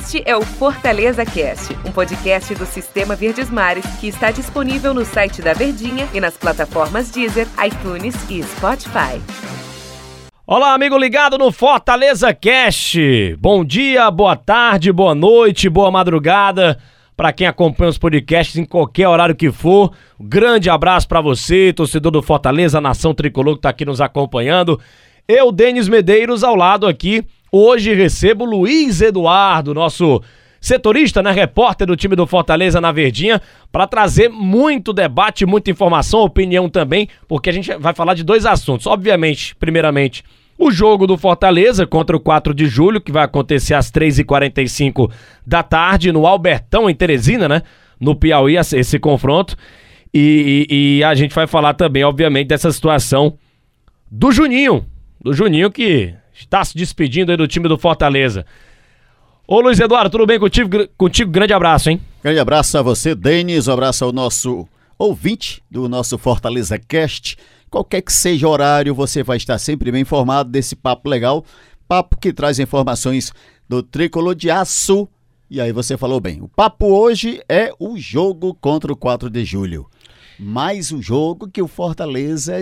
Este é o Fortaleza Cast, um podcast do Sistema Verdes Mares que está disponível no site da Verdinha e nas plataformas Deezer, iTunes e Spotify. Olá, amigo ligado no Fortaleza Cast. Bom dia, boa tarde, boa noite, boa madrugada para quem acompanha os podcasts em qualquer horário que for. Um grande abraço para você, torcedor do Fortaleza, nação tricolor que tá aqui nos acompanhando. Eu, Denis Medeiros, ao lado aqui. Hoje recebo Luiz Eduardo, nosso setorista, né, repórter do time do Fortaleza na Verdinha, para trazer muito debate, muita informação, opinião também, porque a gente vai falar de dois assuntos. Obviamente, primeiramente, o jogo do Fortaleza contra o 4 de julho, que vai acontecer às 3h45 da tarde no Albertão, em Teresina, né? No Piauí, esse confronto. E, e, e a gente vai falar também, obviamente, dessa situação do Juninho. Do Juninho que está se despedindo aí do time do Fortaleza. Ô Luiz Eduardo, tudo bem contigo? Contigo, grande abraço, hein? Grande abraço a você, Denis. Um abraço ao nosso ouvinte do nosso Fortaleza Cast. Qualquer que seja o horário, você vai estar sempre bem informado desse papo legal, papo que traz informações do tricolor de aço. E aí você falou bem. O papo hoje é o jogo contra o 4 de julho. Mais um jogo que o Fortaleza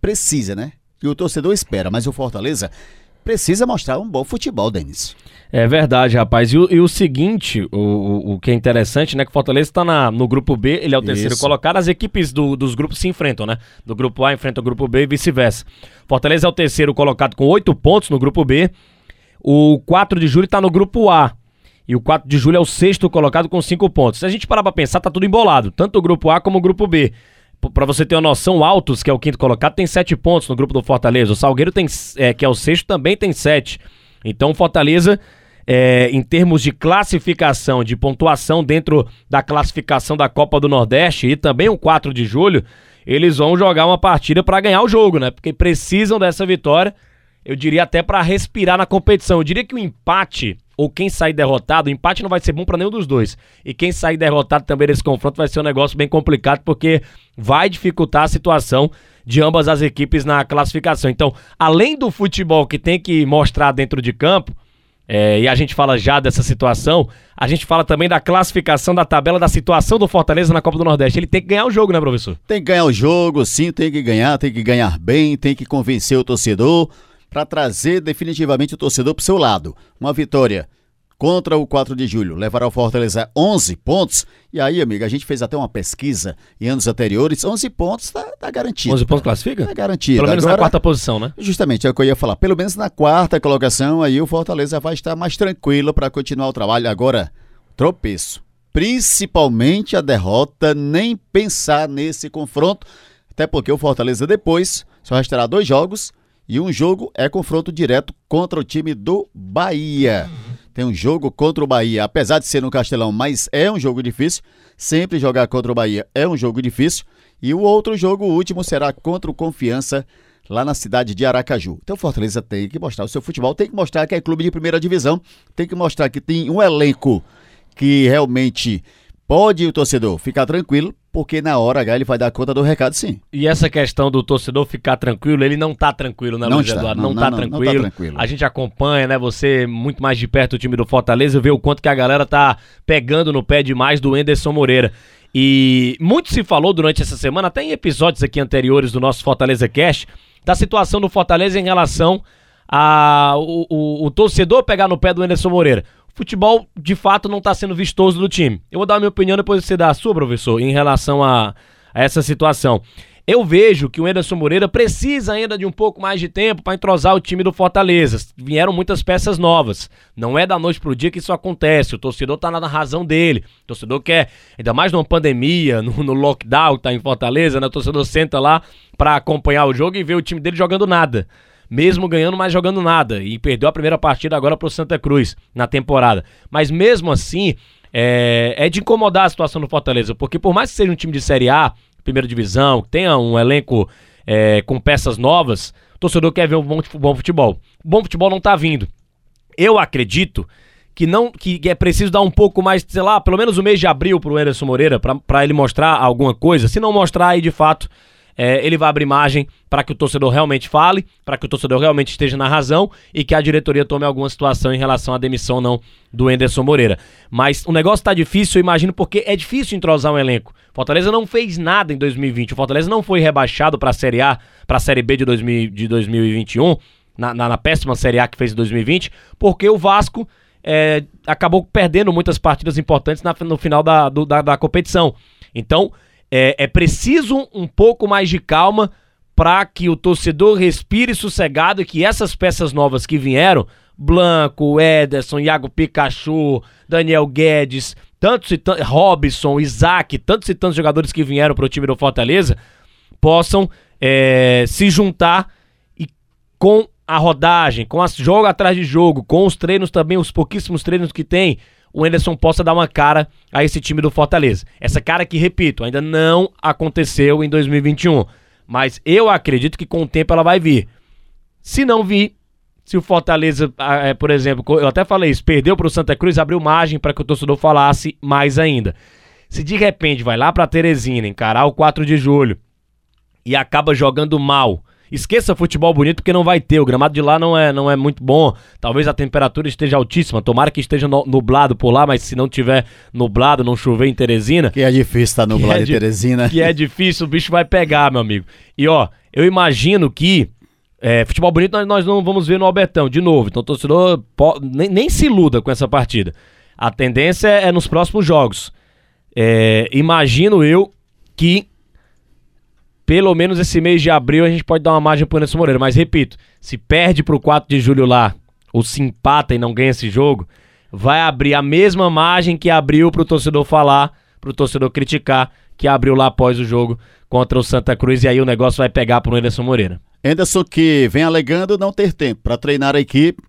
precisa, né? Que o torcedor espera, mas o Fortaleza precisa mostrar um bom futebol, Denis. É verdade, rapaz. E o, e o seguinte, o, o, que é interessante, né? Que o Fortaleza está no grupo B, ele é o terceiro Isso. colocado. As equipes do, dos grupos se enfrentam, né? Do grupo A enfrenta o grupo B e vice-versa. Fortaleza é o terceiro colocado com oito pontos no grupo B. O 4 de julho está no grupo A. E o 4 de julho é o sexto colocado com cinco pontos. Se a gente parar pra pensar, tá tudo embolado. Tanto o grupo A como o grupo B. Para você ter uma noção, o Altos, que é o quinto colocado, tem sete pontos no grupo do Fortaleza. O Salgueiro, tem, é, que é o sexto, também tem sete. Então o Fortaleza, é, em termos de classificação, de pontuação dentro da classificação da Copa do Nordeste e também o 4 de julho, eles vão jogar uma partida para ganhar o jogo, né? Porque precisam dessa vitória. Eu diria até para respirar na competição. Eu diria que o empate ou quem sair derrotado, o empate não vai ser bom para nenhum dos dois. E quem sair derrotado também nesse confronto vai ser um negócio bem complicado, porque vai dificultar a situação de ambas as equipes na classificação. Então, além do futebol que tem que mostrar dentro de campo, é, e a gente fala já dessa situação, a gente fala também da classificação da tabela da situação do Fortaleza na Copa do Nordeste. Ele tem que ganhar o jogo, né, professor? Tem que ganhar o jogo, sim, tem que ganhar, tem que ganhar bem, tem que convencer o torcedor para trazer definitivamente o torcedor para o seu lado. Uma vitória contra o 4 de julho levará o Fortaleza 11 pontos. E aí, amigo, a gente fez até uma pesquisa em anos anteriores. 11 pontos tá, tá garantido. 11 pontos classifica? Tá garantido. Pelo menos Agora, na quarta posição, né? Justamente, é o que eu ia falar. Pelo menos na quarta colocação, aí o Fortaleza vai estar mais tranquilo para continuar o trabalho. Agora, tropeço. Principalmente a derrota, nem pensar nesse confronto. Até porque o Fortaleza depois só restará dois jogos e um jogo é confronto direto contra o time do Bahia. Tem um jogo contra o Bahia, apesar de ser no Castelão, mas é um jogo difícil. Sempre jogar contra o Bahia é um jogo difícil. E o outro jogo, o último, será contra o Confiança, lá na cidade de Aracaju. Então Fortaleza tem que mostrar o seu futebol, tem que mostrar que é clube de primeira divisão, tem que mostrar que tem um elenco que realmente pode o torcedor ficar tranquilo, porque na hora H ele vai dar conta do recado sim. E essa questão do torcedor ficar tranquilo, ele não tá tranquilo, né, não Luiz está, Eduardo? Não, não, tá não, tranquilo. não, tá tranquilo. A gente acompanha, né, você muito mais de perto o time do Fortaleza, vê o quanto que a galera tá pegando no pé demais do Enderson Moreira. E muito se falou durante essa semana, até em episódios aqui anteriores do nosso Fortaleza Cast, da situação do Fortaleza em relação a o, o, o torcedor pegar no pé do Enderson Moreira futebol de fato não está sendo vistoso do time. Eu vou dar a minha opinião depois você dá a sua, professor, em relação a, a essa situação. Eu vejo que o Anderson Moreira precisa ainda de um pouco mais de tempo para entrosar o time do Fortaleza. Vieram muitas peças novas. Não é da noite pro dia que isso acontece. O torcedor tá na razão dele. O torcedor quer, ainda mais numa pandemia, no, no lockdown que tá em Fortaleza, né? O torcedor senta lá para acompanhar o jogo e ver o time dele jogando nada mesmo ganhando, mas jogando nada. E perdeu a primeira partida agora pro Santa Cruz na temporada. Mas mesmo assim, é, é de incomodar a situação do Fortaleza, porque por mais que seja um time de Série A, primeira divisão, que tenha um elenco é, com peças novas, o torcedor quer ver um bom, bom futebol. O bom futebol não tá vindo. Eu acredito que não que é preciso dar um pouco mais, sei lá, pelo menos o mês de abril pro Anderson Moreira para ele mostrar alguma coisa. Se não mostrar aí de fato é, ele vai abrir margem para que o torcedor realmente fale, para que o torcedor realmente esteja na razão e que a diretoria tome alguma situação em relação à demissão não do Enderson Moreira. Mas o negócio está difícil, eu imagino, porque é difícil entrosar um elenco. Fortaleza não fez nada em 2020. O Fortaleza não foi rebaixado para a Série A, para a Série B de, 2000, de 2021, na, na, na péssima Série A que fez em 2020, porque o Vasco é, acabou perdendo muitas partidas importantes na, no final da, do, da, da, competição. Então, é, é preciso um pouco mais de calma para que o torcedor respire sossegado e que essas peças novas que vieram, Blanco, Ederson, Iago Pikachu, Daniel Guedes, tantos e tantos, Robson, Isaac, tantos e tantos jogadores que vieram para o time do Fortaleza, possam é, se juntar e com a rodagem, com as jogo atrás de jogo, com os treinos também, os pouquíssimos treinos que tem, o Anderson possa dar uma cara a esse time do Fortaleza. Essa cara que, repito, ainda não aconteceu em 2021. Mas eu acredito que com o tempo ela vai vir. Se não vir, se o Fortaleza, é, por exemplo, eu até falei isso, perdeu para o Santa Cruz, abriu margem para que o torcedor falasse mais ainda. Se de repente vai lá para Teresina encarar o 4 de julho e acaba jogando mal, Esqueça futebol bonito porque não vai ter. O gramado de lá não é, não é muito bom. Talvez a temperatura esteja altíssima. Tomara que esteja nublado por lá, mas se não tiver nublado, não chover em Teresina. Que é difícil estar tá nublado é em Teresina. Que é difícil, o bicho vai pegar, meu amigo. E ó, eu imagino que. É, futebol bonito nós, nós não vamos ver no Albertão de novo. Então o torcedor nem, nem se iluda com essa partida. A tendência é nos próximos jogos. É, imagino eu que pelo menos esse mês de abril a gente pode dar uma margem pro Anderson Moreira. Mas repito, se perde pro 4 de julho lá, ou se empata e não ganha esse jogo, vai abrir a mesma margem que abriu pro torcedor falar, pro torcedor criticar, que abriu lá após o jogo contra o Santa Cruz. E aí o negócio vai pegar pro Anderson Moreira. Anderson que vem alegando não ter tempo para treinar a equipe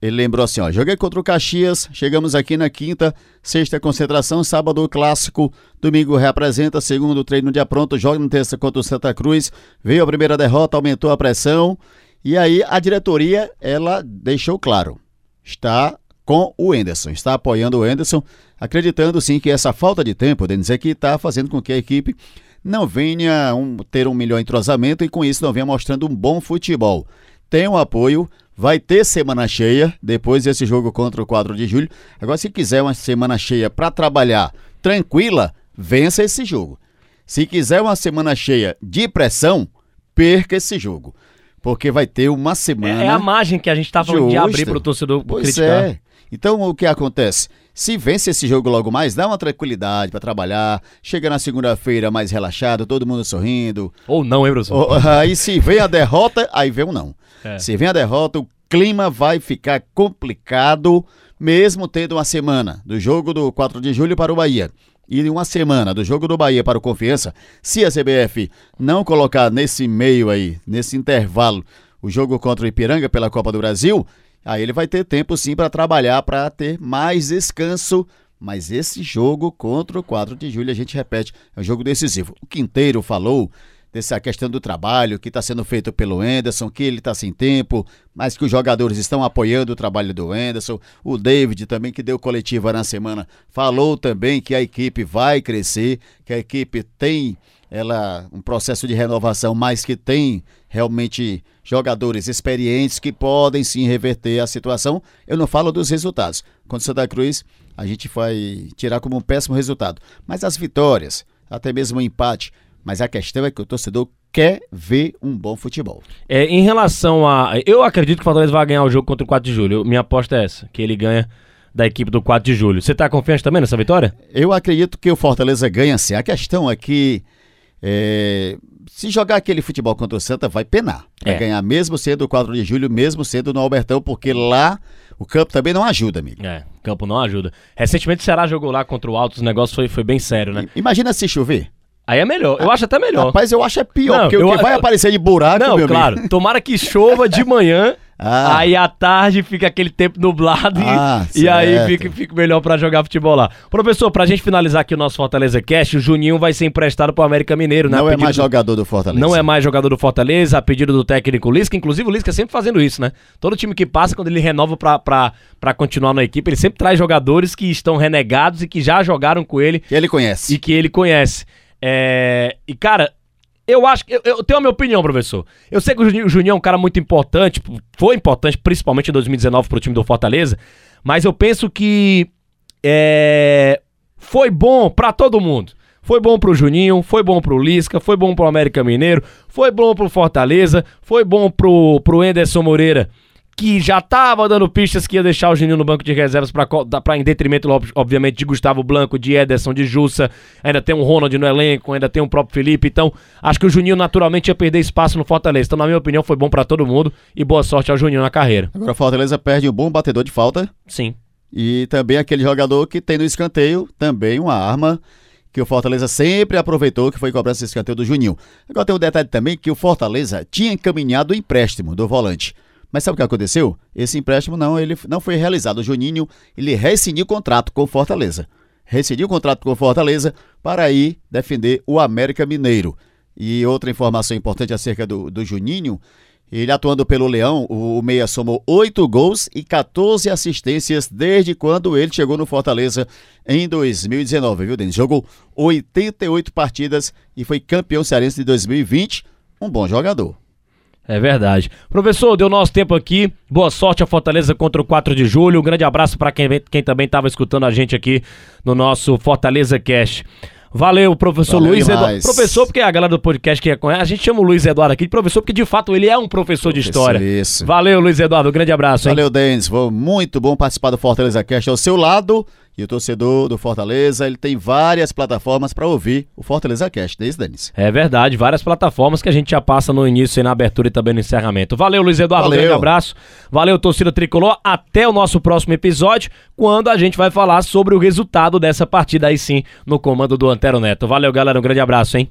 ele lembrou assim, ó, joguei contra o Caxias, chegamos aqui na quinta, sexta concentração, sábado o clássico, domingo reapresenta, segundo treino dia pronto, joga no terça contra o Santa Cruz, veio a primeira derrota, aumentou a pressão, e aí a diretoria, ela deixou claro, está com o Enderson, está apoiando o Enderson, acreditando sim que essa falta de tempo, Denis, é que está fazendo com que a equipe não venha um, ter um melhor entrosamento e com isso não venha mostrando um bom futebol. Tem um apoio Vai ter semana cheia depois desse jogo contra o 4 de julho. Agora, se quiser uma semana cheia para trabalhar tranquila, vença esse jogo. Se quiser uma semana cheia de pressão, perca esse jogo. Porque vai ter uma semana. É, é a margem que a gente estava de abrir para o torcedor pois criticar. É. Então, o que acontece? Se vence esse jogo logo mais, dá uma tranquilidade para trabalhar, chega na segunda-feira mais relaxado, todo mundo sorrindo. Ou não, hein, professor? Aí se vem a derrota, aí vem o não. É. Se vem a derrota, o clima vai ficar complicado, mesmo tendo uma semana do jogo do 4 de julho para o Bahia e uma semana do jogo do Bahia para o Confiança, se a CBF não colocar nesse meio aí, nesse intervalo, o jogo contra o Ipiranga pela Copa do Brasil, aí ele vai ter tempo sim para trabalhar, para ter mais descanso. Mas esse jogo contra o 4 de julho, a gente repete, é um jogo decisivo. O Quinteiro falou dessa questão do trabalho que está sendo feito pelo Enderson, que ele está sem tempo, mas que os jogadores estão apoiando o trabalho do Enderson. O David também, que deu coletiva na semana, falou também que a equipe vai crescer, que a equipe tem ela um processo de renovação, mas que tem realmente jogadores experientes que podem sim reverter a situação. Eu não falo dos resultados. Contra o Santa Cruz, a gente vai tirar como um péssimo resultado. Mas as vitórias, até mesmo o empate, mas a questão é que o torcedor quer ver um bom futebol. É, em relação a. Eu acredito que o Fortaleza vai ganhar o jogo contra o 4 de julho. Minha aposta é essa, que ele ganha da equipe do 4 de julho. Você está confiante também nessa vitória? Eu acredito que o Fortaleza ganha sim. A questão é que. É, se jogar aquele futebol contra o Santa, vai penar. Vai é. ganhar mesmo sendo o 4 de julho, mesmo sendo no Albertão, porque lá o campo também não ajuda, amigo. É, o campo não ajuda. Recentemente o Ceará jogou lá contra o Altos, o negócio foi, foi bem sério, né? Imagina se chover. Aí é melhor. Eu acho até melhor. Rapaz, eu acho é pior, não, porque eu, o que vai eu, aparecer de buraco, Não, claro. Amigo. Tomara que chova de manhã, ah. aí à tarde fica aquele tempo nublado ah, e, e, aí fica, fica melhor para jogar futebol lá. Professor, pra gente finalizar aqui o nosso Fortaleza Cast, o Juninho vai ser emprestado pro América Mineiro, né? Não é mais do... jogador do Fortaleza. Não é mais jogador do Fortaleza, a pedido do técnico Lisca. Inclusive o Lisca sempre fazendo isso, né? Todo time que passa, quando ele renova pra, pra, pra continuar na equipe, ele sempre traz jogadores que estão renegados e que já jogaram com ele. Que ele conhece. E que ele conhece. É... E, cara, eu acho que. Eu, eu, tenho a minha opinião, professor. Eu sei que o Juninho, é um cara muito importante, foi importante, principalmente em 2019 pro time do Fortaleza, mas eu penso que. É, foi bom para todo mundo. Foi bom pro Juninho, foi bom pro Lisca, foi bom pro América Mineiro, foi bom pro Fortaleza, foi bom pro, pro Enderson Moreira que já estava dando pistas que ia deixar o Juninho no banco de reservas para em detrimento, obviamente, de Gustavo Blanco, de Ederson, de Jussa. Ainda tem um Ronald no elenco, ainda tem um próprio Felipe. Então, acho que o Juninho naturalmente ia perder espaço no Fortaleza. Então, na minha opinião, foi bom para todo mundo e boa sorte ao Juninho na carreira. Agora, o Fortaleza perde um bom batedor de falta. Sim. E também aquele jogador que tem no escanteio também uma arma que o Fortaleza sempre aproveitou, que foi cobrança esse escanteio do Juninho. Agora tem um detalhe também que o Fortaleza tinha encaminhado o empréstimo do volante. Mas sabe o que aconteceu? Esse empréstimo não, ele não foi realizado. O Juninho, ele rescindiu o contrato com o Fortaleza. Rescindiu o contrato com o Fortaleza para ir defender o América Mineiro. E outra informação importante acerca do, do Juninho, ele atuando pelo Leão, o, o Meia somou 8 gols e 14 assistências desde quando ele chegou no Fortaleza em 2019, viu, Denis? Jogou 88 partidas e foi campeão cearense de 2020. Um bom jogador. É verdade. Professor, deu nosso tempo aqui. Boa sorte a Fortaleza contra o 4 de julho. Um grande abraço para quem, quem também estava escutando a gente aqui no nosso Fortaleza Cash. Valeu, professor Valeu Luiz Eduardo. Professor, porque a galera do podcast que é com a gente chama o Luiz Eduardo aqui de professor, porque de fato ele é um professor, professor de história. Isso. Valeu, Luiz Eduardo. Um grande abraço. Hein? Valeu, Denis. Foi muito bom participar do Fortaleza Cast ao seu lado. E o torcedor do Fortaleza, ele tem várias plataformas para ouvir o Fortaleza Cast, desde Denis. É verdade, várias plataformas que a gente já passa no início e na abertura e também no encerramento. Valeu, Luiz Eduardo, Valeu. um grande abraço. Valeu, torcida tricolor. Até o nosso próximo episódio, quando a gente vai falar sobre o resultado dessa partida aí sim, no comando do Antero Neto. Valeu, galera, um grande abraço, hein?